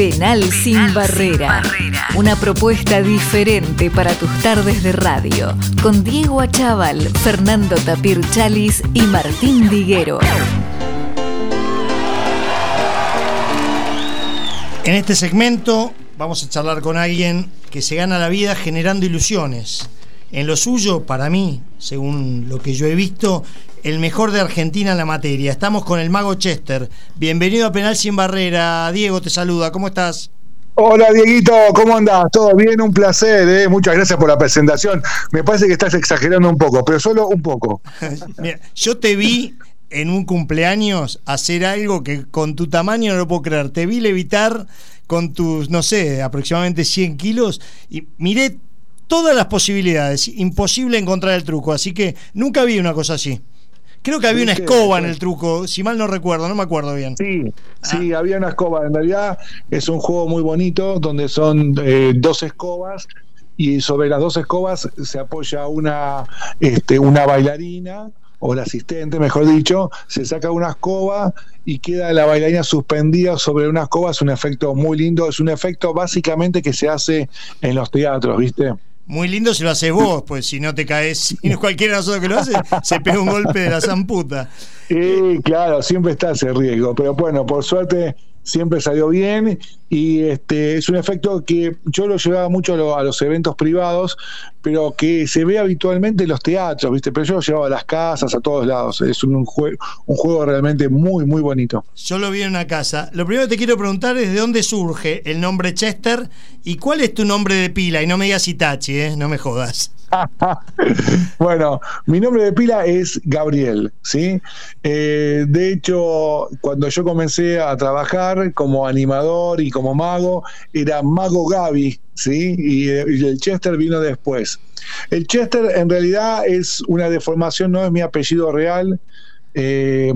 Penal, sin, barrera. Una propuesta diferente para tus tardes de radio. Con Diego Achával, Fernando Tapir Chalis y Martín Diguero. En este segmento vamos a charlar con alguien que se gana la vida generando ilusiones. En lo suyo, para mí, según lo que yo he visto, el mejor de Argentina en la materia. Estamos con el mago Chester. Bienvenido a Penal Sin Barrera. Diego te saluda. ¿Cómo estás? Hola Dieguito, ¿cómo andás? ¿Todo bien? Un placer, ¿eh? muchas gracias por la presentación. Me parece que estás exagerando un poco, pero solo un poco. Mira, yo te vi en un cumpleaños hacer algo que con tu tamaño no lo puedo creer. Te vi levitar con tus, no sé, aproximadamente 100 kilos y miré todas las posibilidades. Imposible encontrar el truco, así que nunca vi una cosa así. Creo que había una escoba en el truco, si mal no recuerdo, no me acuerdo bien. Sí, sí, ah. había una escoba. En realidad es un juego muy bonito donde son eh, dos escobas y sobre las dos escobas se apoya una, este, una bailarina o el asistente, mejor dicho, se saca una escoba y queda la bailarina suspendida sobre una escoba. Es un efecto muy lindo, es un efecto básicamente que se hace en los teatros, ¿viste? Muy lindo si lo haces vos, pues si no te caes, si cualquiera de nosotros que lo hace, se pega un golpe de la zamputa. Sí, claro, siempre está ese riesgo, pero bueno, por suerte siempre salió bien y este es un efecto que yo lo llevaba mucho a, los eventos privados, pero que se ve habitualmente en los teatros, ¿viste? Pero yo lo llevaba a las casas, a todos lados. Es un, un juego realmente muy, muy bonito. Yo lo vi en una casa. Lo primero que te quiero preguntar es de dónde surge el nombre Chester y cuál es tu nombre de pila. Y no me digas Itachi, ¿eh? No me jodas. bueno, mi nombre de pila es Gabriel, ¿sí? Eh, de hecho, cuando yo comencé a trabajar como animador y como mago, era Mago Gaby, ¿sí? Y, el Chester vino después. El Chester en realidad es una deformación, no es mi apellido real. Eh,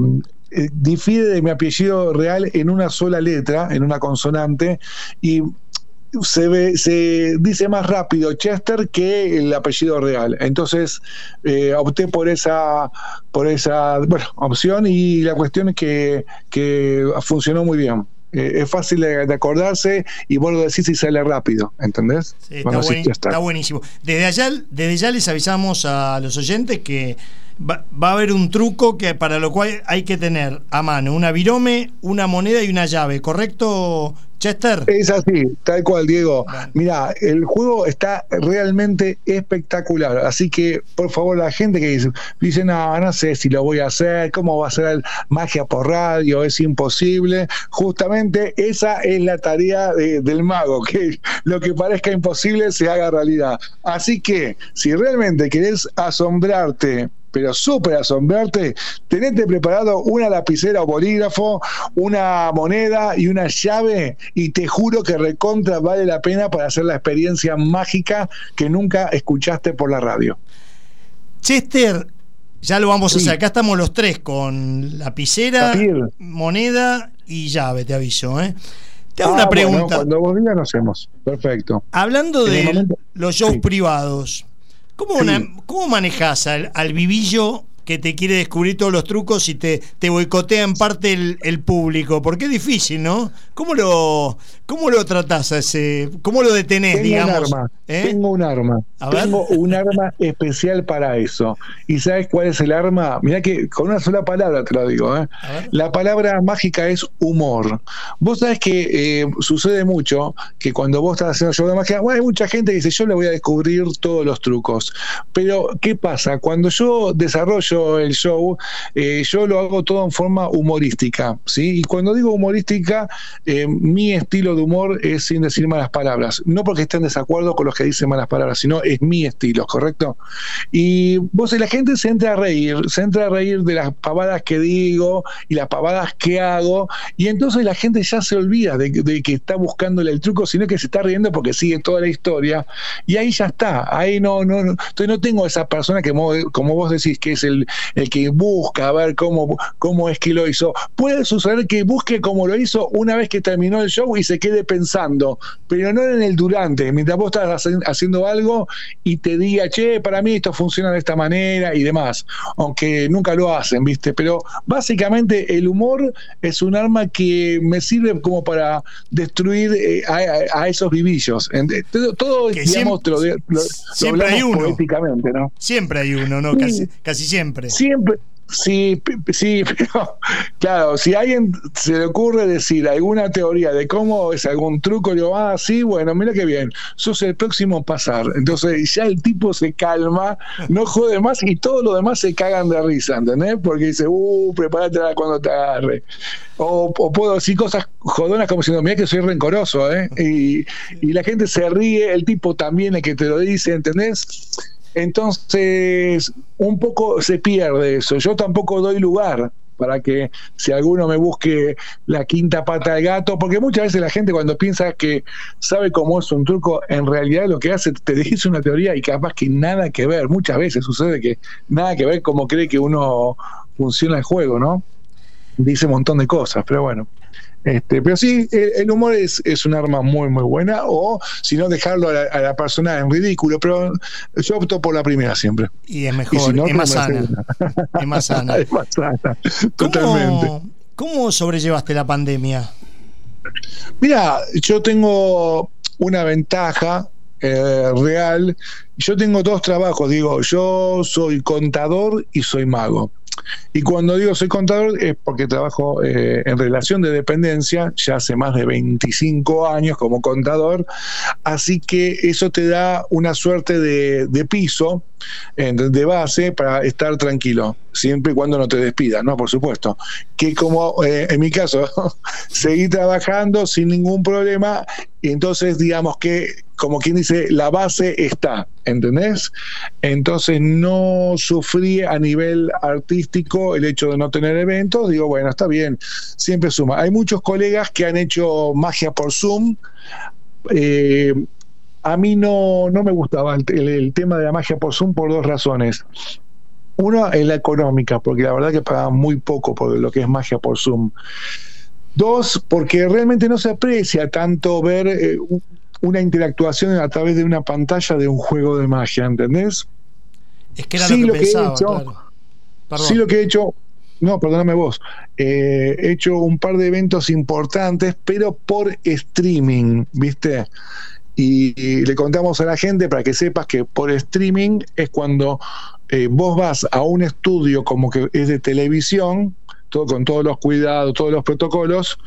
eh, difiere de mi apellido real en una sola letra, en una consonante, y se, ve, se dice más rápido Chester que el apellido real. Entonces eh, opté por esa, por esa bueno, opción y la cuestión es que, que funcionó muy bien. Eh, es fácil de, acordarse y vos lo decís y sale rápido, ¿entendés? está, buenísimo. Desde allá, desde ya les avisamos a los oyentes que va, va, a haber un truco que para lo cual hay que tener a mano una virome, una moneda y una llave, ¿correcto, Chester. Es así, tal cual, Diego. Mira, el juego está realmente espectacular. Así que, por favor, la gente que dice, dice, no, no sé si lo voy a hacer, cómo va a ser magia por radio, es imposible. Justamente esa es la tarea del mago, que lo que parezca imposible se haga realidad. Así que, si realmente querés asombrarte pero súper asombrarte, tenete preparado una lapicera o bolígrafo, una moneda y una llave y te juro que recontra vale la pena para hacer la experiencia mágica que nunca escuchaste por la radio. Chester, ya lo vamos a hacer. Acá estamos los tres con lapicera, moneda y llave, te aviso. ¿eh? Te hago ah, una pregunta. cuando vos digas, lo hacemos. Perfecto. Hablando de los shows privados, ¿Cómo, ¿Cómo manejas al, al, vivillo que te quiere descubrir todos los trucos y te, te boicotea en parte el, público? Porque es difícil, ¿no? ¿Cómo lo, cómo lo tratás a ese? ¿Cómo lo detenés, Tengo digamos? Un arma. ¿Eh? Tengo un arma. Tengo un arma especial para eso. ¿Y sabes cuál es el arma? Mira que con una sola palabra te lo digo. ¿eh? La palabra mágica es humor. Vos sabés que eh, sucede mucho que cuando vos estás haciendo show de magia, bueno, hay mucha gente que dice, yo le voy a descubrir todos los trucos. Pero, ¿qué pasa? Cuando yo desarrollo el show, eh, yo lo hago todo en forma humorística, ¿sí? Y cuando digo humorística, eh, mi estilo de humor es sin decir malas palabras. No porque esté en desacuerdo con los que dicen malas palabras, sino es mi estilo, ¿correcto? Y vos, la gente se entra a reír, se entra a reír de las pavadas que digo y las pavadas que hago, y entonces la gente ya se olvida de, que está buscándole el truco, sino que se está riendo porque sigue toda la historia, y ahí ya está, ahí no, no, no, entonces no tengo esa persona que como vos decís que es el, el, el que busca a ver cómo, cómo es que lo hizo. Puede suceder que busque como lo hizo una vez que terminó el show y se quede pensando, pero no en el durante, mientras vos estás haciendo algo y te diga, che, para mí esto funciona de esta manera y demás, aunque nunca lo hacen, ¿viste? Pero básicamente el humor es un arma que me sirve como para destruir eh, a, esos vivillos. Todo, digamos, siempre, lo, siempre hay uno. ¿no? Siempre hay uno, ¿no? Casi, casi siempre. Siempre, Sí, sí, pero claro, si a alguien se le ocurre decir alguna teoría de cómo es algún truco, digo, ah, sí, bueno, mira qué bien, sos el próximo pasar. Entonces ya el tipo se calma, no jode más y todos los demás se cagan de risa, ¿entendés? Porque dice, uh, prepárate cuando te agarre. O, puedo decir cosas jodonas como diciendo, mira que soy rencoroso, ¿eh? Y, la gente se ríe, el tipo también el que te lo dice, ¿entendés? Entonces, un poco se pierde eso. Yo tampoco doy lugar para que si alguno me busque la quinta pata del gato, porque muchas veces la gente cuando piensa que sabe cómo es un truco, en realidad lo que hace te dice una teoría y capaz que nada que ver, muchas veces sucede que nada que ver como cree que uno funciona el juego, ¿no? Dice un montón de cosas, pero bueno. Este, pero sí, el, humor es, es, un arma muy, muy buena, o si no, dejarlo a la, persona en ridículo, pero yo opto por la primera siempre. Y es mejor, es, más sana. es más sana. es más sana, totalmente. ¿Cómo sobrellevaste la pandemia? Mira, yo tengo una ventaja eh, real. Yo tengo dos trabajos, digo, yo soy contador y soy mago. Y cuando digo soy contador es porque trabajo eh, en relación de dependencia, ya hace más de 25 años como contador, así que eso te da una suerte de, piso, de base, para estar tranquilo, siempre y cuando no te despidas, ¿no? Por supuesto. Que como eh, en mi caso, seguí trabajando sin ningún problema, y entonces digamos que como quien dice, la base está, ¿entendés? Entonces no sufrí a nivel artístico el hecho de no tener eventos, digo, bueno, está bien, siempre suma. Hay muchos colegas que han hecho magia por Zoom. Eh, a mí no, no me gustaba el, tema de la magia por Zoom por dos razones. Una es la económica, porque la verdad que pagaban muy poco por lo que es magia por Zoom. Dos, porque realmente no se aprecia tanto ver eh, una interactuación a través de una pantalla de un juego de magia, ¿entendés? Es que era lo que, pensaba, he hecho, Sí, lo que he hecho, no, perdóname vos, eh, he hecho un par de eventos importantes, pero por streaming, ¿viste? Y, le contamos a la gente para que sepas que por streaming es cuando eh, vos vas a un estudio como que es de televisión, con todos los cuidados, todos los protocolos.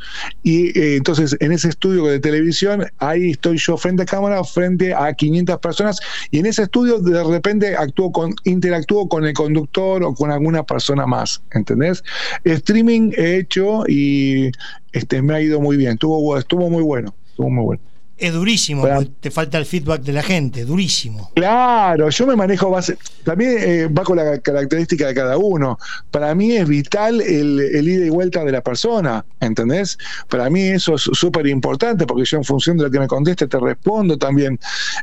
Y eh, entonces en ese estudio de televisión, ahí estoy yo frente a cámara, frente a 500 personas, y en ese estudio de repente actúo con, interactúo con el conductor o con alguna persona más, ¿entendés? Streaming he hecho y este, me ha ido muy bien, estuvo, estuvo muy bueno, estuvo muy bueno es durísimo, te falta el feedback de la gente, durísimo. Claro, yo me manejo base, también eh, va con la característica de cada uno. Para mí es vital el, ida y vuelta de la persona, ¿entendés? Para mí eso es súper importante porque yo en función de lo que me conteste te respondo también.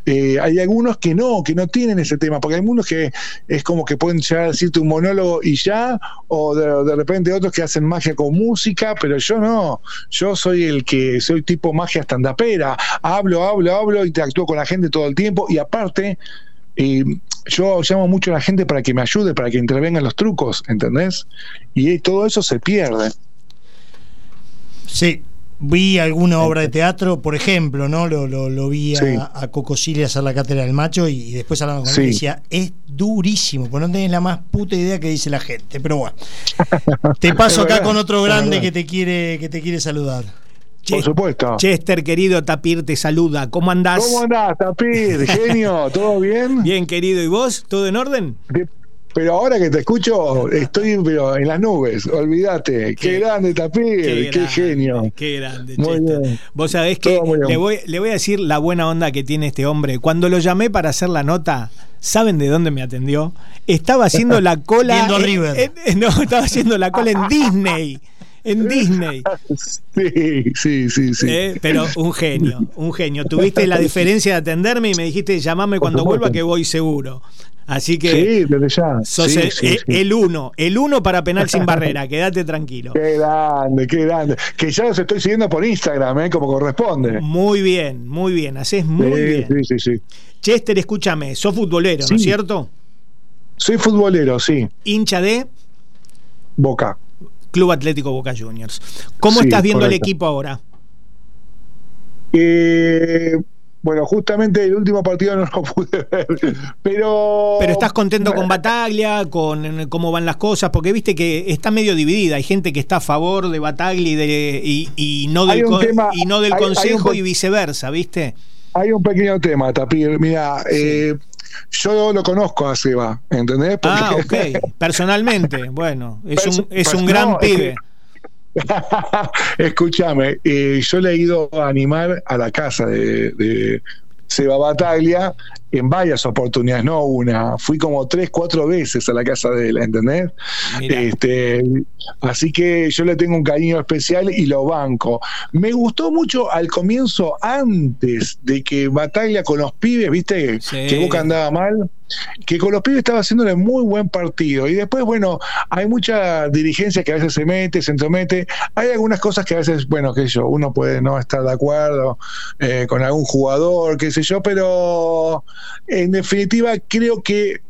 Eh, hay algunos que no, que no tienen ese tema, porque hay algunos que es como que pueden llegar a decirte un monólogo y ya, o de, de repente otros que hacen magia con música, pero yo no, yo soy el que soy tipo magia estandapera hablo, hablo, hablo, interactúo con la gente todo el tiempo y aparte eh, yo llamo mucho a la gente para que me ayude, para que intervengan los trucos, ¿entendés? Y todo eso se pierde. Sí, vi alguna obra de teatro, por ejemplo, ¿no? Lo, lo, vi a, a Coco hacer la cátedra del macho y, después hablando con él decía, es durísimo, pues no tenés la más puta idea que dice la gente. Pero bueno, te paso acá con otro grande que te quiere, que te quiere saludar. Por supuesto. Chester, querido Tapir, te saluda. ¿Cómo andás? ¿Cómo andás, Tapir? Genio, ¿todo bien? Bien, querido. ¿Y vos? ¿Todo en orden? Pero ahora que te escucho, estoy pero en las nubes, olvídate. Qué, grande Tapir, qué, genio. Qué grande, muy Bien. Vos sabés que le voy, le voy a decir la buena onda que tiene este hombre. Cuando lo llamé para hacer la nota, ¿saben de dónde me atendió? Estaba haciendo la cola. River. no, estaba haciendo la cola en Disney en Disney. Sí, sí, sí, sí. Eh, pero un genio, un genio. Tuviste la diferencia de atenderme y me dijiste, llamame cuando vuelva que voy seguro. Así que sí, desde ya. sos el, uno, el uno para penal sin barrera, quédate tranquilo. Qué grande, qué grande. Que ya los estoy siguiendo por Instagram, ¿eh? como corresponde. Muy bien, muy bien, haces muy bien. Sí, sí, sí. Chester, escúchame, sos futbolero, ¿no es cierto? Soy futbolero, sí. ¿Hincha de? Boca. Club Atlético Boca Juniors. ¿Cómo estás viendo el equipo ahora? Eh, bueno, justamente el último partido no lo pude ver, pero... Pero estás contento con Bataglia, con cómo van las cosas, porque viste que está medio dividida, hay gente que está a favor de Bataglia y, de, y, no, del, y no del Consejo y viceversa, ¿viste? Hay un pequeño tema, Tapir, mira, eh, yo lo conozco a Seba, ¿entendés? Ah, ok, personalmente, bueno, es un, es un gran pibe. Escúchame, eh, yo le he ido a animar a la casa de, de Seba Bataglia en varias oportunidades, no una, fui como tres, cuatro veces a la casa de él, ¿entendés? Este, así que yo le tengo un cariño especial y lo banco. Me gustó mucho al comienzo, antes de que Bataglia con los pibes, viste, que Boca andaba mal que con los pibes estaba haciéndole muy buen partido. Y después, bueno, hay mucha dirigencia que a veces se mete, se entromete. Hay algunas cosas que a veces, bueno, qué sé yo, uno puede no estar de acuerdo eh, con algún jugador, qué sé yo, pero en definitiva creo que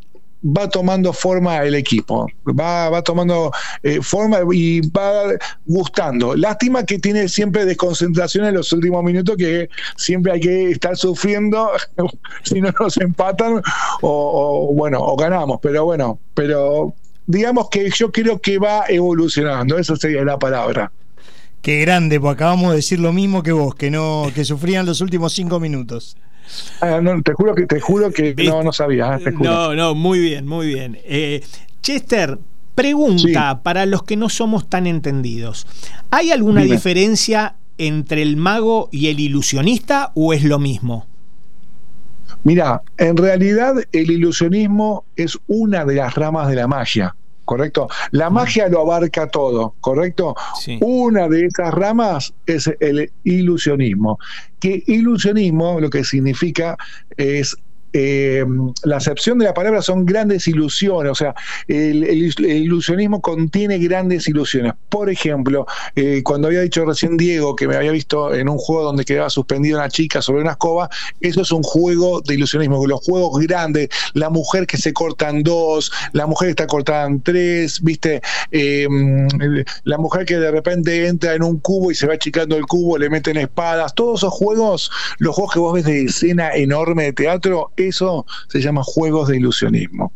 va tomando forma el equipo, va, va tomando eh, forma y va gustando. Lástima que tiene siempre desconcentración en los últimos minutos, que siempre hay que estar sufriendo si no nos empatan o, bueno, o ganamos, pero bueno, pero digamos que yo creo que va evolucionando, esa sería la palabra. Qué grande, pues acabamos de decir lo mismo que vos, que no, que sufrían los últimos cinco minutos. Ah, no, te juro que te juro que no, no sabía. ¿eh? No, no, muy bien, muy bien. Eh, Chester, pregunta para los que no somos tan entendidos. ¿Hay alguna diferencia entre el mago y el ilusionista o es lo mismo? Mira, en realidad el ilusionismo es una de las ramas de la magia. ¿Correcto? La magia lo abarca todo, ¿correcto? Una de esas ramas es el ilusionismo, que ilusionismo lo que significa es eh, la acepción de la palabra son grandes ilusiones, o sea, el, ilusionismo contiene grandes ilusiones. Por ejemplo, eh, cuando había dicho recién Diego que me había visto en un juego donde quedaba suspendida una chica sobre una escoba, eso es un juego de ilusionismo, los juegos grandes, la mujer que se corta en dos, la mujer que está cortada en tres, viste, eh, la mujer que de repente entra en un cubo y se va achicando el cubo, le meten espadas, todos esos juegos, los juegos que vos ves de escena enorme de teatro, eso se llama juegos de ilusionismo.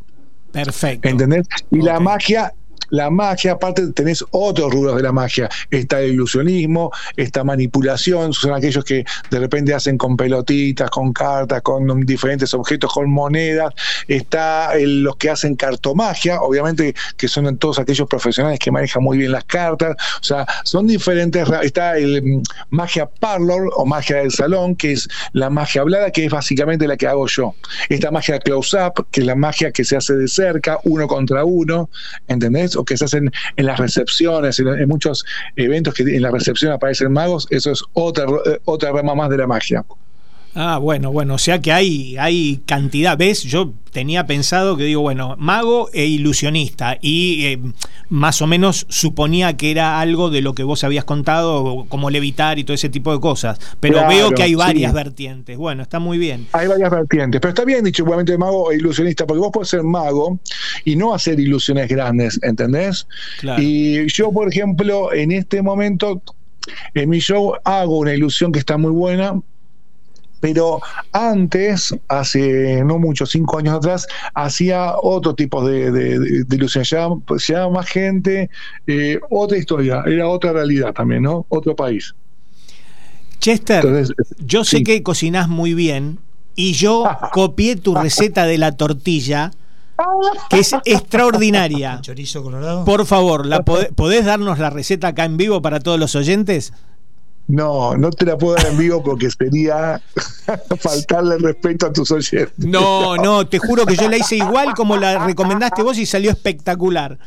Perfecto. ¿Entendés? Y la magia la magia, aparte tenés otros rubros de la magia. Está el ilusionismo, esta manipulación, son aquellos que de repente hacen con pelotitas, con cartas, con diferentes objetos, con monedas. Está los que hacen cartomagia, obviamente que son todos aquellos profesionales que manejan muy bien las cartas. O sea, son diferentes. Está el mm, magia parlor o magia del salón, que es la magia hablada, que es básicamente la que hago yo. Esta magia close-up, que es la magia que se hace de cerca, uno contra uno, ¿entendés? O que se hacen en las recepciones, en, muchos eventos que en la recepción aparecen magos, eso es otra, eh, otra rama más de la magia. Ah, bueno, bueno, o sea que hay, hay cantidad, ¿ves? Yo tenía pensado que digo, bueno, mago e ilusionista y eh, más o menos suponía que era algo de lo que vos habías contado, como levitar y todo ese tipo de cosas, pero veo que hay varias vertientes. Bueno, está muy bien. Hay varias vertientes, pero está bien dicho igualmente mago e ilusionista, porque vos podés ser mago y no hacer ilusiones grandes, ¿entendés? Y yo, por ejemplo, en este momento, en mi show hago una ilusión que está muy buena, pero antes, hace no mucho, cinco años atrás, hacía otro tipo de, de, ilusiones. Pues, más gente, eh, otra historia, era otra realidad también, ¿no? Otro país. Chester, yo sé que cocinás muy bien y yo copié tu receta de la tortilla que es extraordinaria. Chorizo colorado. Por favor, ¿la podés darnos la receta acá en vivo para todos los oyentes? No, no te la puedo dar en vivo porque sería faltarle respeto a tus oyentes. No, no, te juro que yo la hice igual como la recomendaste vos y salió espectacular.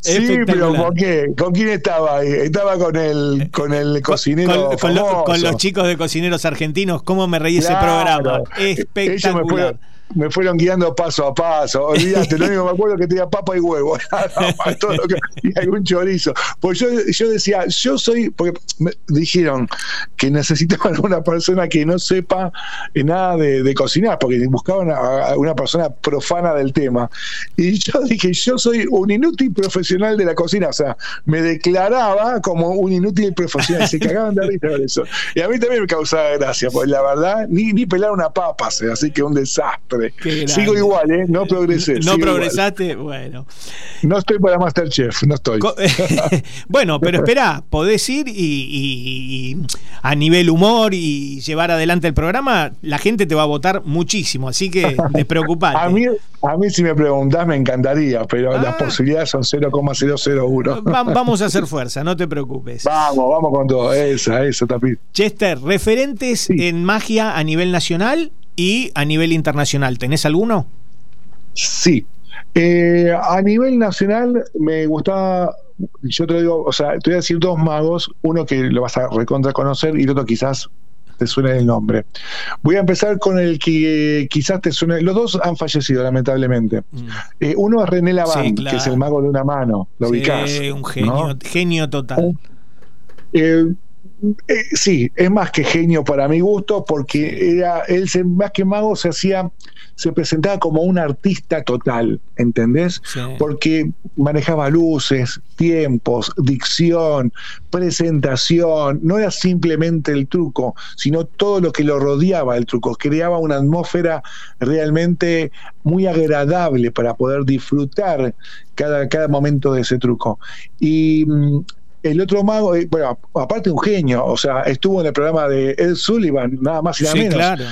Sí, pero ¿con, qué? ¿con quién estaba ahí? Estaba con el, con el cocinero. Con, los chicos de cocineros argentinos. ¿Lo me reí ese programa? Espectacular me fueron guiando paso a paso. Olvídate, lo único que me acuerdo es que tenía papa y huevo, y algún chorizo. Pues yo, yo decía, yo soy, porque me dijeron que necesitaban una persona que no sepa nada de, cocinar, porque buscaban a, una persona profana del tema. Y yo dije, yo soy un inútil profesional de la cocina, o sea, me declaraba como un inútil profesional. Se cagaban de risa con eso. Y a mí también me causaba gracia, porque la verdad, ni, ni pelar una papa, así que un desastre. Sigo igual, ¿eh? No progresé. No progresaste, bueno. No estoy para Masterchef, no estoy. bueno, pero espera, podés ir y, a nivel humor y llevar adelante el programa, la gente te va a votar muchísimo, así que despreocupate. a, mí, a mí, si me preguntás, me encantaría, pero las ah. posibilidades son 0,001. vamos a hacer fuerza, no te preocupes. Vamos, vamos con todo. Esa, esa, Tapir. Chester, referentes en magia a nivel nacional y a nivel internacional, ¿tenés alguno? Sí. Eh, a nivel nacional me gustaba, yo te digo, o sea, te voy a decir dos magos, uno que lo vas a recontra conocer y el otro quizás te suene el nombre. Voy a empezar con el que quizás te suene. Los dos han fallecido, lamentablemente. Mm. Eh, uno es René Lavand, que es el mago de una mano. Lo sí, un genio, genio total. Eh, eh, sí, es más que genio para mi gusto, porque era, él más que mago se hacía, se presentaba como un artista total, ¿entendés? Porque manejaba luces, tiempos, dicción, presentación, no era simplemente el truco, sino todo lo que lo rodeaba el truco, creaba una atmósfera realmente muy agradable para poder disfrutar cada, cada momento de ese truco. Y mm, el otro mago, eh, bueno, aparte un genio, o sea, estuvo en el programa de Ed Sullivan, nada más y nada menos. Claro,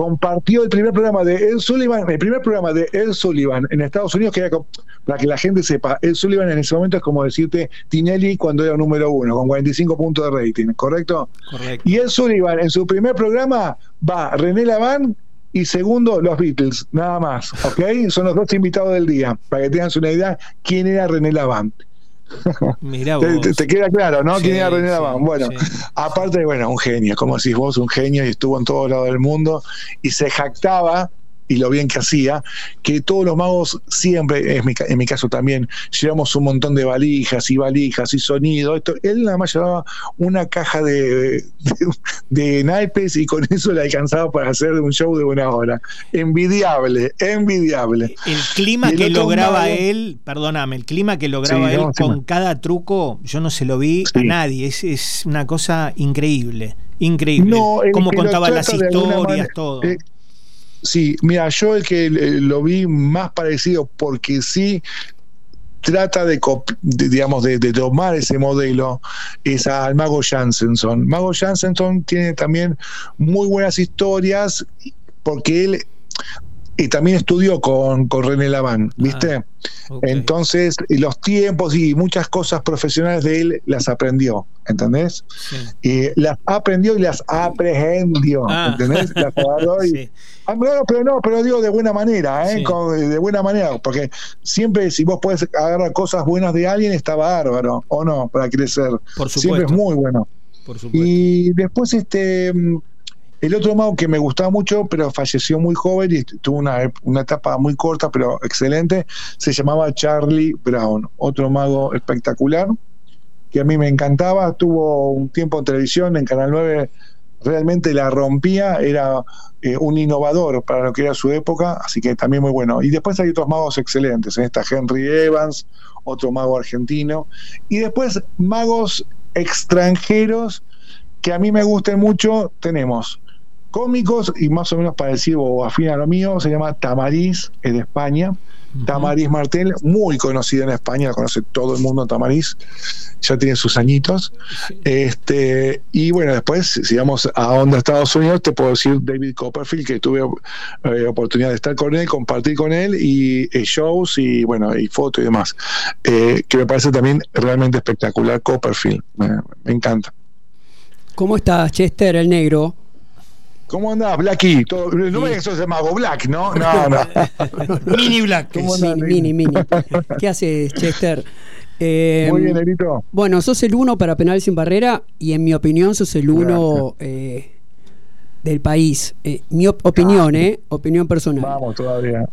compartió el primer programa de Ed Sullivan, el primer programa de Ed Sullivan en Estados Unidos, que era, para que la gente sepa, Ed Sullivan en ese momento es como decirte Tinelli cuando era número uno, con 45 puntos de rating, ¿correcto? Correcto. Y Ed Sullivan en su primer programa va René Laván y segundo, los Beatles, nada más, ¿ok? Son los dos invitados del día, para que tengan una idea quién era René Laván. Te, queda claro, ¿no? ¿Quién era René Bueno, aparte, bueno, un genio, como decís vos, un genio y estuvo en todos lados del mundo y se jactaba y lo bien que hacía, que todos los magos siempre, en mi, en mi caso también, llevamos un montón de valijas y valijas y sonido. Esto, él nada más llevaba una caja de, de, naipes y con eso le alcanzaba para hacer un show de una hora. Envidiable, envidiable. El clima que lograba él, perdóname, el clima que lograba él con cada truco, yo no se lo vi a nadie. Es, es una cosa increíble increíble. No, Cómo contaba las historias, todo. Eh, Sí, mira, yo el que lo vi más parecido porque sí trata de, digamos de, tomar ese modelo es al mago Jansenson. Mago Jansenson tiene también muy buenas historias porque él y también estudió con, con René Laván, ¿viste? Ah, Entonces, los tiempos y muchas cosas profesionales de él las aprendió, ¿entendés? Y las aprendió y las aprehendió, ah. ¿entendés? Las agarró y, ah, pero no, pero digo de buena manera, ¿eh? de buena manera, porque siempre si vos puedes agarrar cosas buenas de alguien, está bárbaro, o no, para crecer. Por supuesto. Siempre es muy bueno. Por supuesto. Y después, este el otro mago que me gustaba mucho, pero falleció muy joven y tuvo una, una, etapa muy corta, pero excelente, se llamaba Charlie Brown, otro mago espectacular, que a mí me encantaba, tuvo un tiempo en televisión, en Canal 9 realmente la rompía, era eh, un innovador para lo que era su época, así que también muy bueno. Y después hay otros magos excelentes, en esta Henry Evans, otro mago argentino, y después magos extranjeros que a mí me gusten mucho, tenemos cómicos y más o menos parecido o afín a lo mío, se llama Tamariz, es de España. Tamariz Martel, muy conocida en España, la conoce todo el mundo Tamariz, ya tiene sus añitos. Este, y bueno, después, si vamos a Onda Estados Unidos, te puedo decir David Copperfield, que tuve eh, oportunidad de estar con él, compartir con él, y eh, shows y bueno, y fotos y demás. Eh, que me parece también realmente espectacular Copperfield, me encanta. ¿Cómo estás, Chester, el negro? ¿Cómo andás, Blacky? No me eso se Mago Black, ¿no? No, no. mini Black. ¿Cómo andás, mini, mini, ¿Qué haces, Chester? Eh, Muy bien, Nerito. Bueno, sos el uno para Penal Sin Barrera y en mi opinión sos el uno eh, del país. Eh, mi opinión, ¿eh? Opinión personal. Vamos todavía.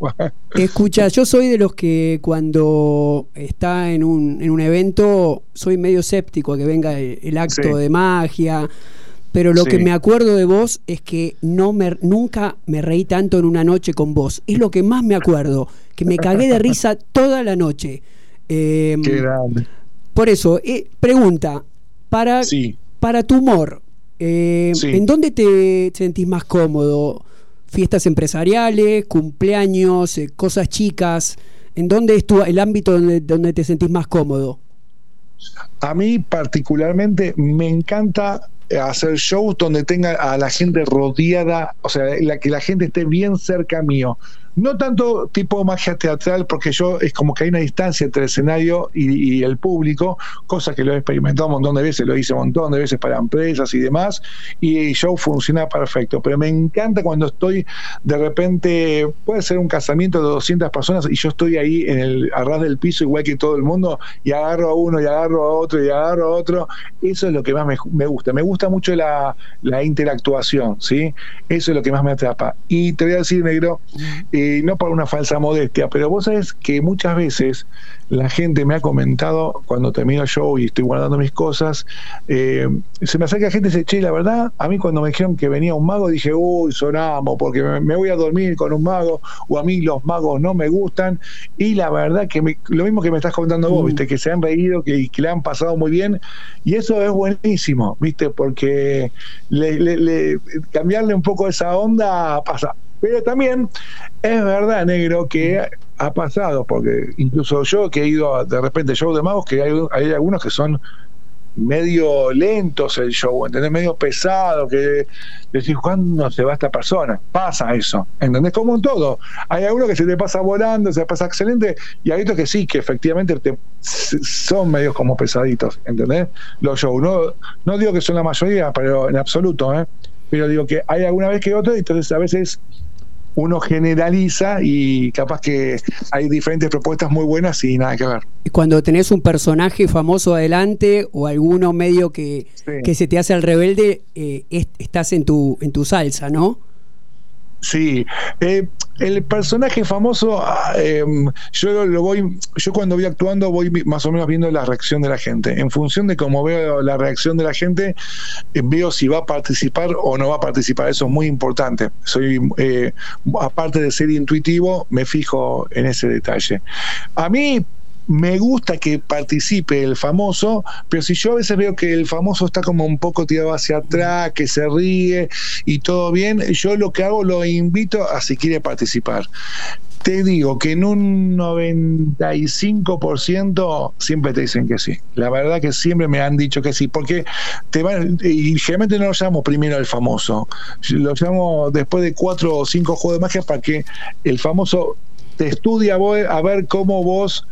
Escucha, yo soy de los que cuando está en un, en un evento soy medio escéptico a que venga el, acto de magia pero lo que me acuerdo de vos es que no me, nunca me reí tanto en una noche con vos. Es lo que más me acuerdo, que me cagué de risa toda la noche. Em, Qué grande. Por eso, eh, pregunta, para, para tu humor, em, ¿en dónde te sentís más cómodo? ¿Fiestas empresariales, cumpleaños, eh, cosas chicas? ¿En dónde es tu, el ámbito donde, donde te sentís más cómodo? A mí particularmente me encanta hacer shows donde tenga a la gente rodeada, o sea, la, que la gente esté bien cerca mío. No tanto tipo magia teatral, porque yo es como que hay una distancia entre el escenario y, el público, cosa que lo he experimentado un montón de veces, lo hice un montón de veces para empresas y demás, y el show funciona perfecto. Pero me encanta cuando estoy de repente, puede ser un casamiento de 200 personas y yo estoy ahí en el arras del piso, igual que todo el mundo, y agarro a uno, y agarro a otro, y agarro a otro. Eso es lo que más me, gusta. Me gusta mucho la, interactuación, ¿sí? Eso es lo que más me atrapa. Y te voy a decir, negro, no por una falsa modestia, pero vos sabés que muchas veces la gente me ha comentado cuando termino el show y estoy guardando mis cosas, eh, se me acerca gente y dice, che, la verdad, a mí cuando me dijeron que venía un mago dije, uy, sonamos, porque me, voy a dormir con un mago, o a mí los magos no me gustan, y la verdad que lo mismo que me estás contando vos, mm. viste, que se han reído, que, que le han pasado muy bien, y eso es buenísimo, viste, porque cambiarle un poco esa onda pasa. Pero también es verdad, negro, que ha pasado, porque incluso yo que he ido de repente show de magos, que hay, hay algunos que son medio lentos el show, ¿entendés? Medio pesado, que decís, ¿cuándo se va esta persona? Pasa eso, ¿entendés? Como en todo. Hay algunos que se te pasa volando, se te pasa excelente, y hay otros que sí, que efectivamente te, son medios como pesaditos, ¿entendés? Los shows. No, no digo que son la mayoría, pero en absoluto, ¿eh? Pero digo que hay alguna vez que otro, entonces a veces uno generaliza y capaz que hay diferentes propuestas muy buenas y nada que ver. Cuando tenés un personaje famoso adelante o alguno medio que, que se te hace al rebelde, eh, estás en tu, en tu salsa, ¿no? Sí, eh, el personaje famoso, ah, em, yo lo voy, yo cuando voy actuando voy más o menos viendo la reacción de la gente. En función de cómo veo la reacción de la gente, eh, veo si va a participar o no va a participar. Eso es muy importante. Soy, eh, aparte de ser intuitivo, me fijo en ese detalle. A mí me gusta que participe el famoso, pero si yo a veces veo que el famoso está como un poco tirado hacia atrás, que se ríe y todo bien, yo lo que hago lo invito a si quiere participar. Te digo que en un 95% siempre te dicen que sí. La verdad que siempre me han dicho que sí, porque te van, y generalmente no lo llamo primero al famoso, lo llamo después de cuatro o cinco juegos de magia para que el famoso te estudie a ver cómo vos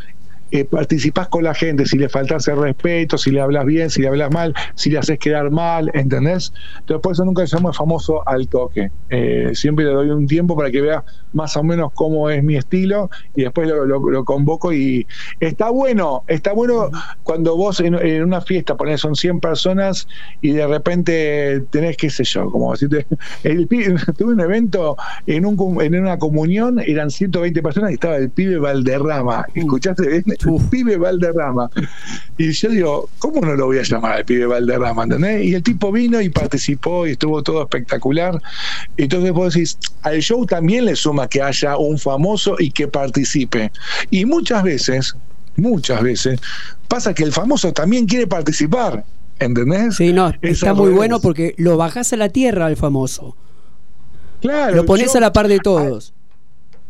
eh, participás con la gente, si le faltas el respeto, si le hablas bien, si le hablas mal, si le haces quedar mal, ¿entendés? Entonces por eso nunca llamo famoso al toque. Eh, siempre le doy un tiempo para que vea más o menos cómo es mi estilo y después lo, convoco y está bueno, está bueno cuando vos en, una fiesta ponés son 100 personas y de repente tenés, qué sé yo, como decirte, el, tuve un evento en, un, en una comunión, eran 120 personas y estaba el pibe Valderrama, ¿escuchaste bien? El pibe Valderrama. Y yo digo, ¿cómo no lo voy a llamar al pibe Valderrama? ¿entendés? Y el tipo vino y participó y estuvo todo espectacular. Entonces vos decís, al show también le suma que haya un famoso y que participe. Y muchas veces, muchas veces, pasa que el famoso también quiere participar. ¿Entendés? Sí, no, está muy bueno porque lo bajás a la tierra al famoso. Claro. Lo pones a la par de todos.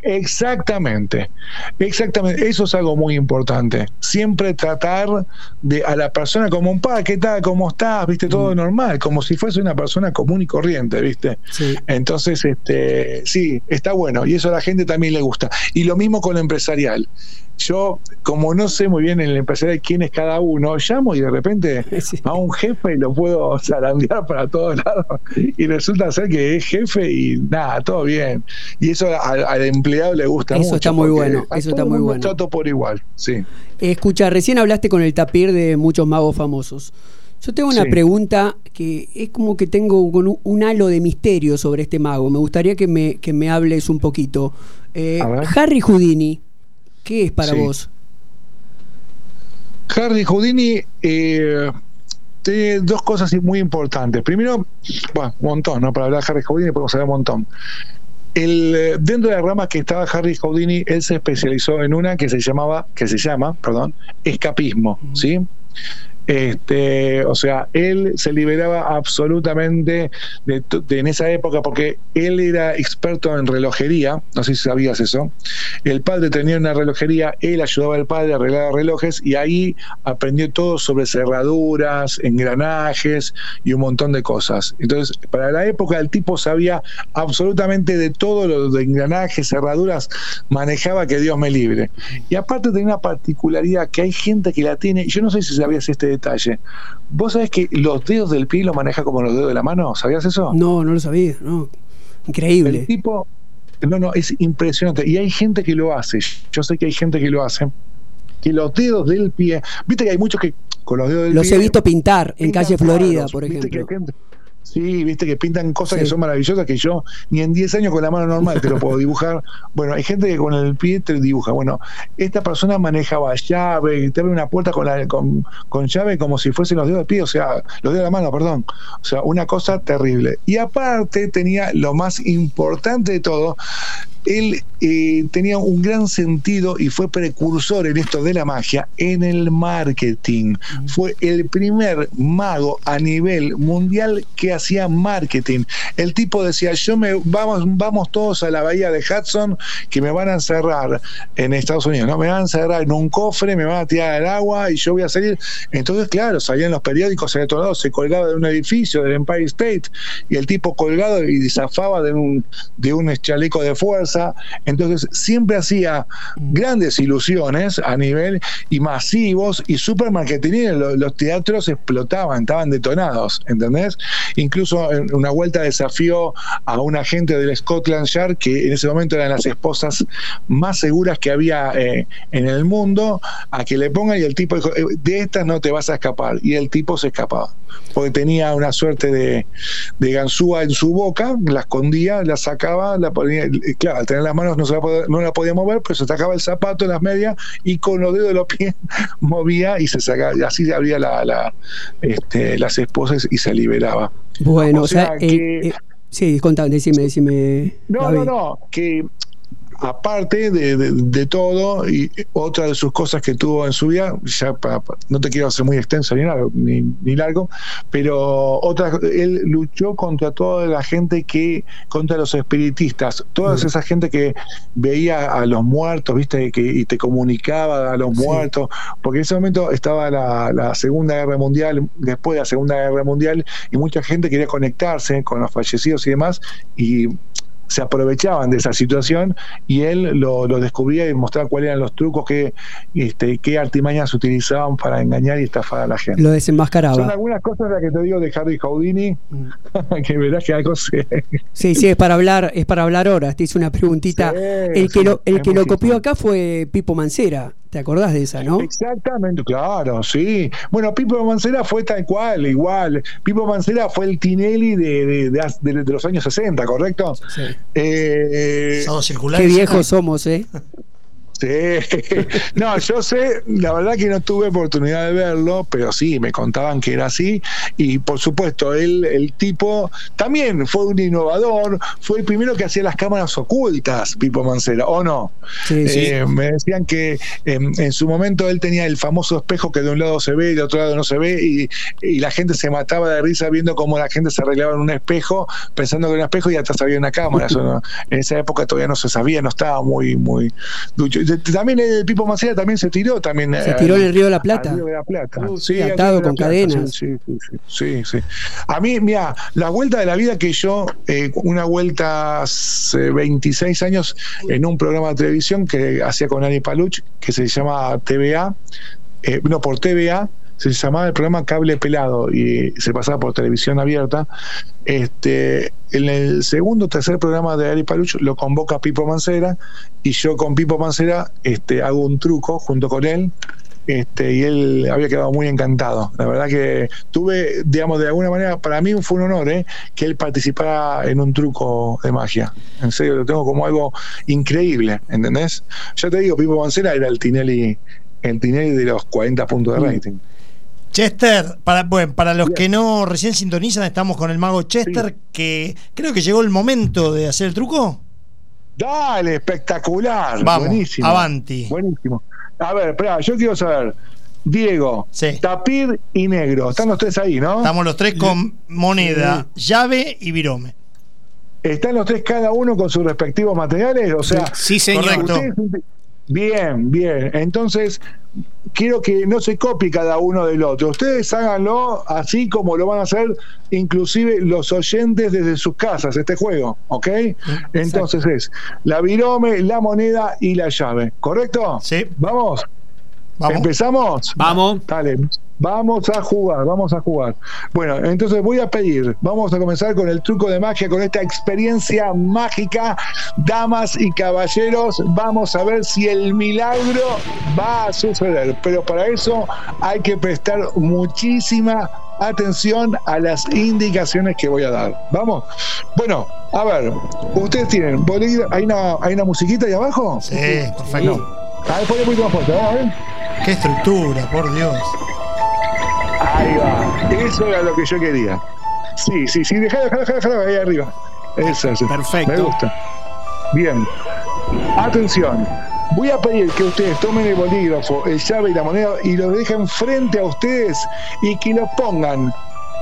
Exactamente, exactamente. Eso es algo muy importante. Siempre tratar de a la persona como un pa, ¿qué tal? ¿Cómo estás? ¿Viste? Todo mm. normal, como si fuese una persona común y corriente, ¿viste? Entonces, este, sí, está bueno y eso a la gente también le gusta. Y lo mismo con lo empresarial. Yo, como no sé muy bien en el empresarial quién es cada uno, llamo y de repente a un jefe y lo puedo zarandear para todos lados. Y resulta ser que es jefe y nada, todo bien. Y eso al, empleado le gusta mucho. Eso está muy bueno. Eso está muy bueno. Trato por igual, sí. Escucha, recién hablaste con el tapir de muchos magos famosos. Yo tengo una pregunta que es como que tengo un, halo de misterio sobre este mago. Me gustaría que me, que me hables un poquito. Eh, Harry Houdini, ¿qué es para vos? Harry Houdini eh, tiene dos cosas muy importantes. Primero, bueno, un montón, ¿no? Para hablar de Harry Houdini podemos saber un montón. El, eh, dentro de la rama que estaba Harry Houdini, él se especializó en una que se llamaba, que se llama, perdón, escapismo, ¿sí? Este, o sea, él se liberaba absolutamente de, en esa época porque él era experto en relojería, no sé si sabías eso. El padre tenía una relojería, él ayudaba al padre a arreglar relojes y ahí aprendió todo sobre cerraduras, engranajes y un montón de cosas. Entonces, para la época el tipo sabía absolutamente de todo lo de engranajes, cerraduras, manejaba que Dios me libre. Y aparte tenía una particularidad que hay gente que la tiene, yo no sé si sabías este detalle. ¿Vos sabés que los dedos del pie lo maneja como los dedos de la mano? ¿Sabías eso? No, no lo sabía, no. Increíble. El tipo, no, no, es impresionante. Y hay gente que lo hace. Yo sé que hay gente que lo hace. Que los dedos del pie. Viste que hay muchos que con los dedos del pie. Los he visto pintar en calle Florida, por ejemplo. Sí, viste que pintan cosas que son maravillosas que yo ni en 10 años con la mano normal te lo puedo dibujar. Bueno, hay gente que con el pie te dibuja. Bueno, esta persona manejaba llave, te abre una puerta con, la, con, con llave como si fuesen los dedos del pie, o sea, los dedos de la mano, perdón. O sea, una cosa terrible. Y aparte tenía lo más importante de todo, él eh, tenía un gran sentido y fue precursor en esto de la magia en el marketing. Fue el primer mago a nivel mundial que hacía marketing. El tipo decía, yo me vamos, vamos todos a la bahía de Hudson que me van a encerrar en Estados Unidos, ¿no? Me van a encerrar en un cofre, me van a tirar al agua y yo voy a salir. Entonces, claro, salían los periódicos de todos lados, se colgaba de un edificio del Empire State y el tipo colgado y zafaba de un, de un chaleco de fuerza entonces siempre hacía grandes ilusiones a nivel y masivos y super Los, los teatros explotaban, estaban detonados, ¿entendés? Incluso en una vuelta desafió a un agente del Scotland Yard, que en ese momento eran las esposas más seguras que había eh, en el mundo, a que le pongan y el tipo dijo, eh, de estas no te vas a escapar. Y el tipo se escapaba, porque tenía una suerte de, de ganzúa en su boca, la escondía, la sacaba, la ponía, claro, tener las manos no, se la podía, no la podía mover, pero se sacaba el zapato en las medias y con los dedos de los pies movía y se sacaba, así abría la, este, las esposas y se liberaba. Bueno, o sea, eh, eh, sí, contame, decime, decime. No, no, no, que aparte de, todo, y otra de sus cosas que tuvo en su vida, ya no te quiero hacer muy extenso ni, ni, largo, pero otra, él luchó contra toda la gente que, contra los espiritistas, toda esa gente que veía a los muertos, viste, que, y te comunicaba a los muertos, porque en ese momento estaba la, la Segunda Guerra Mundial, después de la Segunda Guerra Mundial, y mucha gente quería conectarse con los fallecidos y demás, y se aprovechaban de esa situación y él lo, descubría y mostraba cuáles eran los trucos que este, qué artimañas utilizaban para engañar y estafar a la gente. Lo desenmascaraba. Son algunas cosas las que te digo de Harry Houdini, mm. que verás que algo se... Sí, sí, es para hablar, es para hablar ahora. Te hice una preguntita. el que lo, el que lo copió acá fue Pipo Mancera. ¿Te acordás de esa, no? Exactamente, claro, sí. Bueno, Pipo Mancera fue tal cual, igual. Pipo Mancera fue el Tinelli de, de, los años 60, ¿correcto? Sí. Eh, Qué viejos somos, ¿eh? Sí, no, yo sé, la verdad que no tuve oportunidad de verlo, pero sí, me contaban que era así. Y por supuesto, él, el tipo también fue un innovador, fue el primero que hacía las cámaras ocultas, Pipo Mancera, ¿o no? Eh, me decían que en, su momento él tenía el famoso espejo que de un lado se ve y de otro lado no se ve, y, la gente se mataba de risa viendo cómo la gente se arreglaba en un espejo, pensando que era un espejo y atrás había una cámara. Eso en esa época todavía no se sabía, no estaba muy, muy ducho también el Pipo Macera también se tiró también. Se tiró en el Río de la Plata. Río de la Plata. Uh, sí, atado con cadenas. Sí sí, sí, A mí, mira, la vuelta de la vida que yo, eh, una vuelta hace 26 años en un programa de televisión que hacía con Ani Paluch, que se llama TVA, eh, no, por TVA, se llamaba el programa Cable Pelado y se pasaba por televisión abierta. Este, en el segundo o tercer programa de Ari Paluch lo convoca Pipo Mancera y yo con Pipo Mancera este, hago un truco junto con él este, y él había quedado muy encantado. La verdad que tuve, digamos, de alguna manera, para mí fue un honor ¿eh? que él participara en un truco de magia. En serio, lo tengo como algo increíble, ¿entendés? Ya te digo, Pipo Mancera era el Tinelli, el Tinelli de los 40 puntos de mm. Chester, para, bueno, para los que no recién sintonizan, estamos con el mago Chester, que creo que llegó el momento de hacer el truco. Dale, espectacular. Vamos, buenísimo. Avanti. Buenísimo. A ver, espera, yo quiero saber. Diego, Tapir y Negro. Están los tres ahí, ¿no? Estamos los tres con moneda, llave y virome. ¿Están los tres cada uno con sus respectivos materiales? O sea, sí, señor. Bien, bien. Entonces, quiero que no se copie cada uno del otro. Ustedes háganlo así como lo van a hacer inclusive los oyentes desde sus casas, este juego, ¿ok? Entonces es la virome, la moneda y la llave, ¿correcto? Sí. ¿Vamos? ¿Vamos? ¿Empezamos? Vamos. Dale. Vamos a jugar, vamos a jugar. Bueno, entonces voy a pedir, vamos a comenzar con el truco de magia, con esta experiencia mágica. Damas y caballeros, vamos a ver si el milagro va a suceder. Pero para eso hay que prestar muchísima atención a las indicaciones que voy a dar. Vamos. Bueno, a ver, ustedes tienen, ¿hay una, ¿hay una musiquita ahí abajo? Sí, perfecto. A ver, un poquito más fuerte. Qué estructura, por Dios. Ahí va. Eso era lo que yo quería. Sí, sí, sí. Dejá, dejá, dejá, ahí arriba. Eso, eso. Perfecto. Me gusta. Bien. Atención. Voy a pedir que ustedes tomen el bolígrafo, el llave y la moneda y lo dejen frente a ustedes y que lo pongan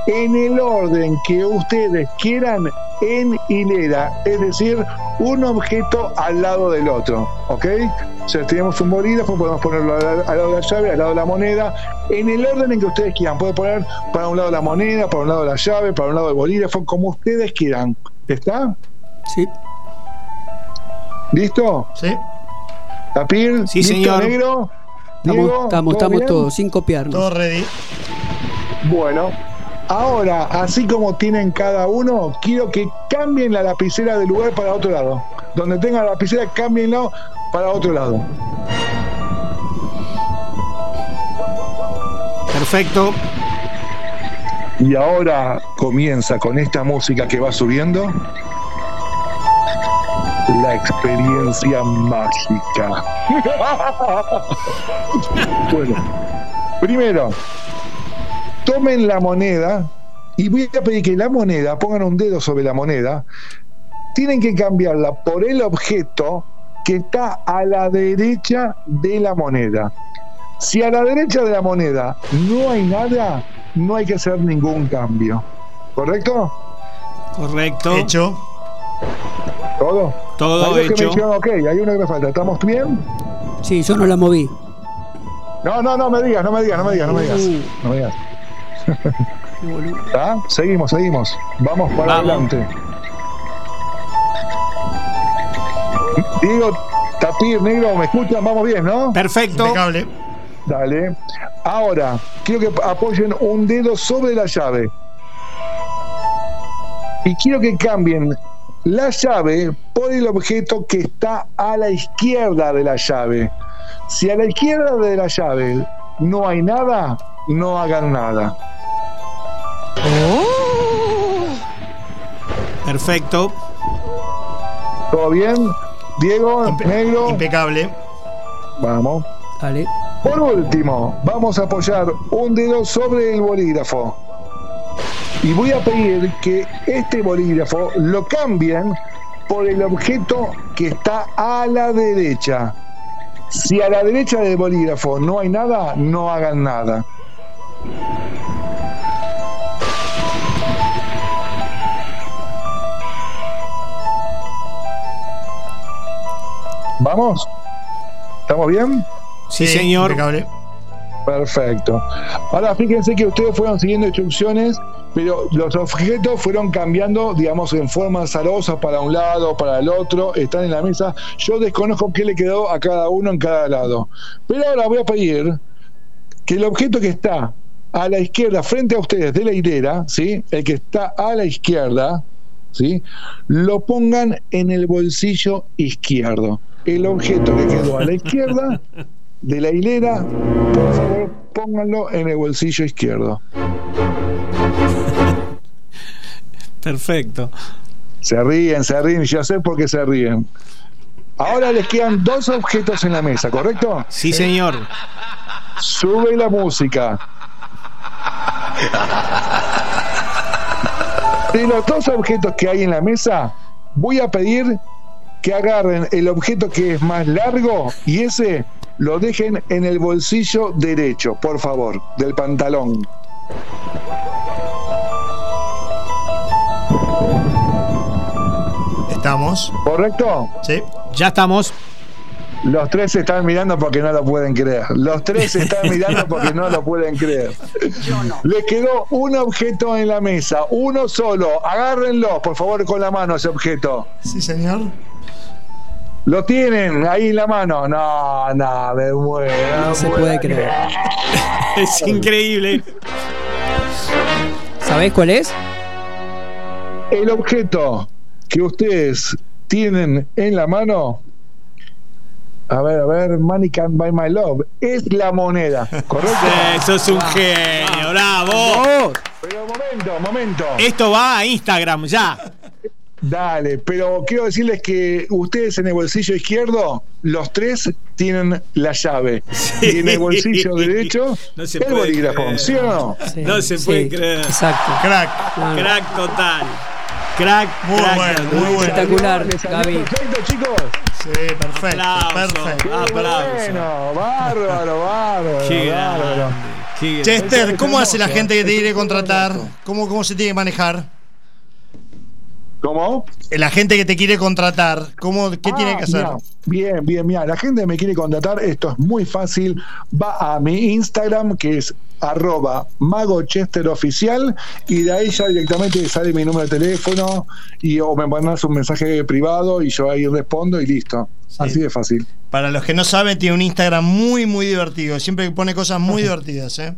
en el orden que ustedes quieran en hilera, es decir, un objeto al lado del otro, ¿ok? O sea, tenemos un bolígrafo, podemos ponerlo al, lado de la llave, al lado de la moneda, en el orden en que ustedes quieran. Pueden poner para un lado la moneda, para un lado la llave, para un lado el bolígrafo, como ustedes quieran. ¿Está? Sí. ¿Listo? Sí. ¿Tapir? Sí, señor. negro? Estamos, estamos, estamos todos, sin copiarnos. Todo ready. Bueno, Ahora, así como tienen cada uno, quiero que cambien la lapicera de lugar para otro lado. Donde tengan la lapicera, cámbienlo para otro lado. Perfecto. Y ahora comienza con esta música que va subiendo la experiencia mágica. bueno, primero, tomen la moneda y voy a pedir que la moneda, pongan un dedo sobre la moneda, tienen que cambiarla por el objeto que está a la derecha de la moneda. Si a la derecha de la moneda no hay nada, no hay que hacer ningún cambio. ¿Correcto? Correcto. Hecho. ¿Todo? Todo hay hecho. Que me ok, hay una que me falta. ¿Estamos bien? Sí, yo no la moví. No, no, no me digas, no me digas, no me digas, no me digas. No me digas. ¿Está? Seguimos, seguimos. Vamos para adelante. Diego, Tapir, negro, ¿me escuchan? Vamos bien, ¿no? Perfecto. Dale. Ahora, quiero que apoyen un dedo sobre la llave. Y quiero que cambien la llave por el objeto que está a la izquierda de la llave. Si a la izquierda de la llave no hay nada, no hagan nada. Oh. Perfecto. ¿Todo bien? Diego, negro. Impecable. Vamos. Dale. Por último, vamos a apoyar un dedo sobre el bolígrafo. Y voy a pedir que este bolígrafo lo cambien por el objeto que está a la derecha. Si a la derecha del bolígrafo no hay nada, no hagan nada. ¿Vamos? ¿Estamos bien? Sí, señor. Perfecto. Ahora fíjense que ustedes fueron siguiendo instrucciones, pero los objetos fueron cambiando, digamos, en forma azarosa para un lado, para el otro, están en la mesa. Yo desconozco qué le quedó a cada uno en cada lado. Pero ahora voy a pedir que el objeto que está a la izquierda, frente a ustedes de la hilera, ¿sí? el que está a la izquierda, ¿sí? lo pongan en el bolsillo izquierdo. El objeto que quedó a la izquierda de la hilera, por favor, pónganlo en el bolsillo izquierdo. Perfecto. Se ríen, se ríen, ya sé por qué se ríen. Ahora les quedan dos objetos en la mesa, ¿correcto? Sí, señor. Sube la música. De los dos objetos que hay en la mesa, voy a pedir que agarren el objeto que es más largo y ese lo dejen en el bolsillo derecho, por favor, del pantalón. ¿Estamos? ¿Correcto? Sí. Ya estamos. Los tres se están mirando porque no lo pueden creer. Los tres se están mirando porque no lo pueden creer. Le quedó un objeto en la mesa, uno solo. Agárrenlo, por favor, con la mano ese objeto. Sí, señor. Lo tienen ahí en la mano. No, no, me muero. No se puede creer. es increíble. ¿Sabés cuál es? El objeto que ustedes tienen en la mano. A ver, a ver, Money Can Buy My Love. Es la moneda, ¿correcto? Eso es un genio, bravo. Pero momento, momento. Esto va a Instagram ya. Dale, pero quiero decirles que ustedes en el bolsillo izquierdo, los tres tienen la llave. Y en el bolsillo derecho, el bolígrafo. ¿Sí o no? no se puede creer. Exacto. Crack. Crack total. Crack, muy bueno, muy bueno. Espectacular, Gaby. Perfecto, chicos. Sí, perfecto. Aplauso, perfecto. aplauso. Bueno, bárbaro, bárbaro. Qué bárbaro. grande, qué grande. Chester, ¿cómo hace la gente que te quiere contratar? ¿Cómo, ¿Cómo se tiene que manejar? ¿Cómo? La gente que te quiere contratar, ¿cómo, ¿qué Ah, tiene que hacer? mira, bien, bien, mira, la gente me quiere contratar, esto es muy fácil, va a mi Instagram que es arroba magochesteroficial y de ahí ya directamente sale mi número de teléfono y o me mandas un mensaje privado y yo ahí respondo y listo. Así de fácil. Para los que no saben, tiene un Instagram muy, muy divertido. Siempre pone cosas muy divertidas, ¿eh?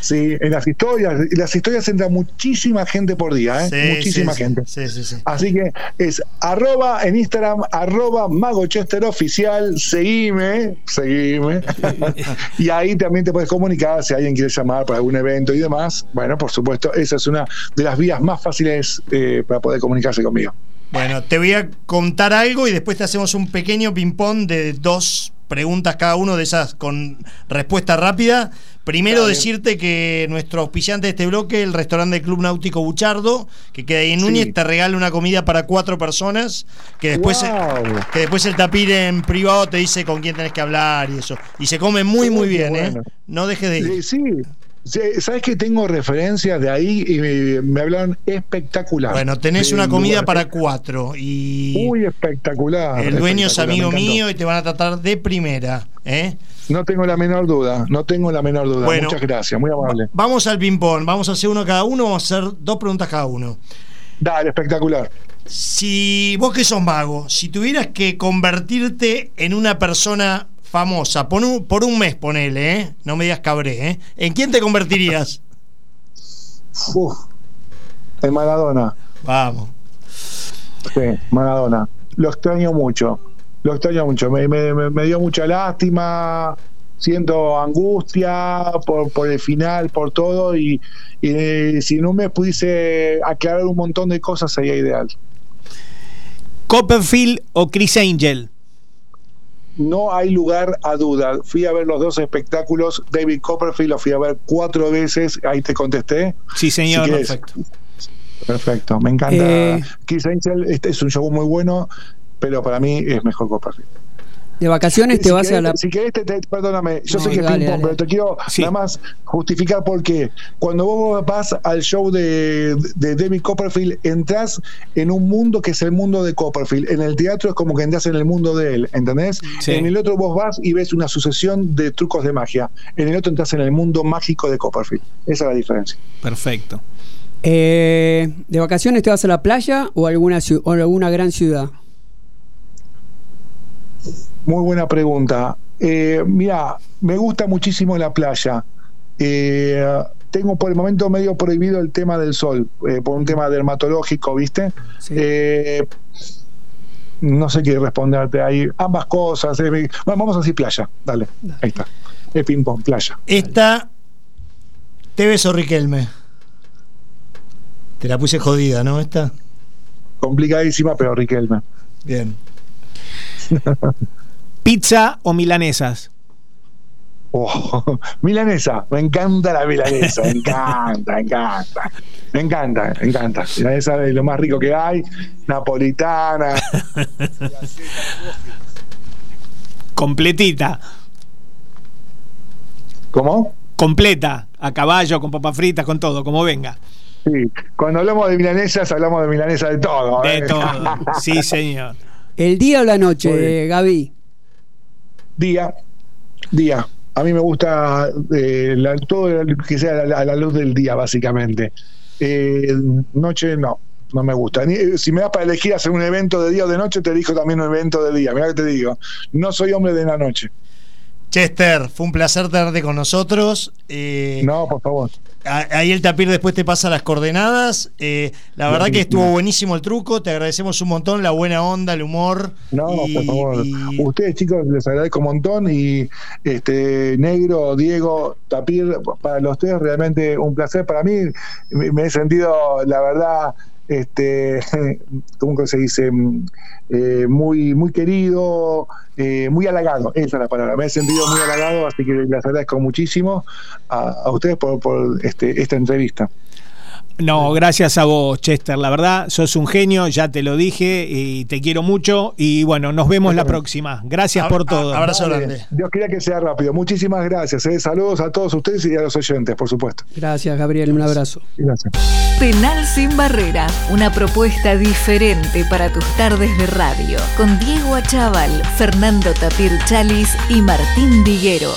Sí, en las historias, en las historias entra muchísima gente por día, ¿eh? Sí, muchísima sí, gente. Sí, sí, sí. Así que es arroba en Instagram, arroba Magochester Oficial, seguime, seguime. y ahí también te puedes comunicar si alguien quiere llamar para algún evento y demás. Bueno, por supuesto, esa es una de las vías más fáciles eh, para poder comunicarse conmigo. Bueno, te voy a contar algo y después te hacemos un pequeño ping-pong de dos preguntas cada uno de esas con respuesta rápida. Primero decirte que nuestro auspiciante de este bloque, el restaurante Club Náutico Buchardo, que queda ahí en Núñez, Sí. te regala una comida para cuatro personas, que después, Wow. que después el tapir en privado te dice con quién tenés que hablar y eso. Y se come muy, muy Uy, qué bien, ¿eh? No dejes de ir. Sí, sí. ¿Sabes que tengo referencias de ahí y me, me hablaron espectacular? Bueno, tenés una un comida para cuatro y Uy, espectacular. el dueño es amigo mío y te van a tratar de primera, ¿eh? No tengo la menor duda, no tengo la menor duda. Bueno. Muchas gracias, muy amable. Vamos al ping-pong, vamos a hacer uno cada uno, vamos a hacer dos preguntas cada uno. Dale, espectacular. Si vos que sos mago, si tuvieras que convertirte en una persona famosa, por un, por un mes ponele, ¿eh? no me digas cabré, ¿eh? ¿en quién te convertirías? Uf, en Maradona. Vamos. Sí, Maradona. Lo extraño mucho. Lo extraño mucho. Me, me- me- me dio mucha lástima. Siento angustia por, por el final, por todo. Y, y, eh, si un mes pudiese aclarar un montón de cosas, sería ideal. Copperfield o Chris Angel. No hay lugar a duda. Fui a ver los dos espectáculos. David Copperfield lo fui a ver cuatro veces. Ahí te contesté. Sí, señor. Si. Perfecto. Perfecto. Me encanta. Eh. Keith Angel, este es un show muy bueno, pero para mí es mejor Copperfield. De vacaciones te vas a la. Si querés, te, perdóname, yo sé que es ping-pong, pero te quiero nada más justificar porque cuando vos vas al show de, de Demi Copperfield, entras en un mundo que es el mundo de Copperfield. En el teatro es como que entras en el mundo de él, ¿entendés? En el otro vos vas y ves una sucesión de trucos de magia. En el otro entras en el mundo mágico de Copperfield. Esa es la diferencia. Perfecto. Eh, ¿De vacaciones te vas a la playa o alguna, o alguna gran ciudad? Muy buena pregunta. Eh, mira, me gusta muchísimo la playa. Eh, tengo por el momento medio prohibido el tema del sol, eh, por un tema dermatológico, ¿viste? no sé qué responderte ahí. Ambas cosas. vamos a decir playa. Dale. Ahí está. Es ping-pong, playa. Esta. ¿Te o Riquelme? Te la puse jodida, ¿no? Esta. Complicadísima, pero Riquelme. Bien. ¿Pizza o milanesas? Oh, milanesa, me encanta la milanesa, me encanta, me encanta, me encanta, me encanta. Milanesa es lo más rico que hay, napolitana. Completita. ¿Cómo? Completa, a caballo, con papas fritas, con todo, como venga. Sí, cuando hablamos de milanesas, hablamos de milanesa de todo. De ¿eh? todo, sí, señor. ¿El día o la noche, Gaby? día, día. A mí me gusta eh, todo que sea a la, luz del día, básicamente. Eh, noche no, no me gusta. si me das para elegir hacer un evento de día o de noche, te elijo también un evento de día. Mira que te digo, no soy hombre de la noche. Chester, fue un placer tenerte con nosotros. Eh, no, por favor. Ahí el tapir después te pasa las coordenadas. Eh, la verdad que estuvo buenísimo el truco. Te agradecemos un montón la buena onda, el humor. No, por favor. Ustedes, chicos, les agradezco un montón. Y este Negro, Diego, Tapir, para los tres, realmente un placer. Para mí, me he sentido, la verdad, este, ¿cómo se dice? Mm, eh, muy, muy querido, eh, muy halagado, esa es la palabra. Me he sentido muy halagado, así que les agradezco muchísimo a, ustedes por, por este, esta entrevista. No, gracias a vos, Chester. La verdad, sos un genio, ya te lo dije y te quiero mucho. Y bueno, nos vemos la próxima. Gracias por todo. Abrazo grande. Dios quería que sea rápido. Muchísimas gracias. ¿eh? Saludos a todos ustedes y a los oyentes, por supuesto. Gracias, Gabriel. Un abrazo. Gracias. Penal sin barrera. Una propuesta diferente para tus tardes de radio. Con Diego Achával, Fernando Tapir Chalis y Martín Diguero.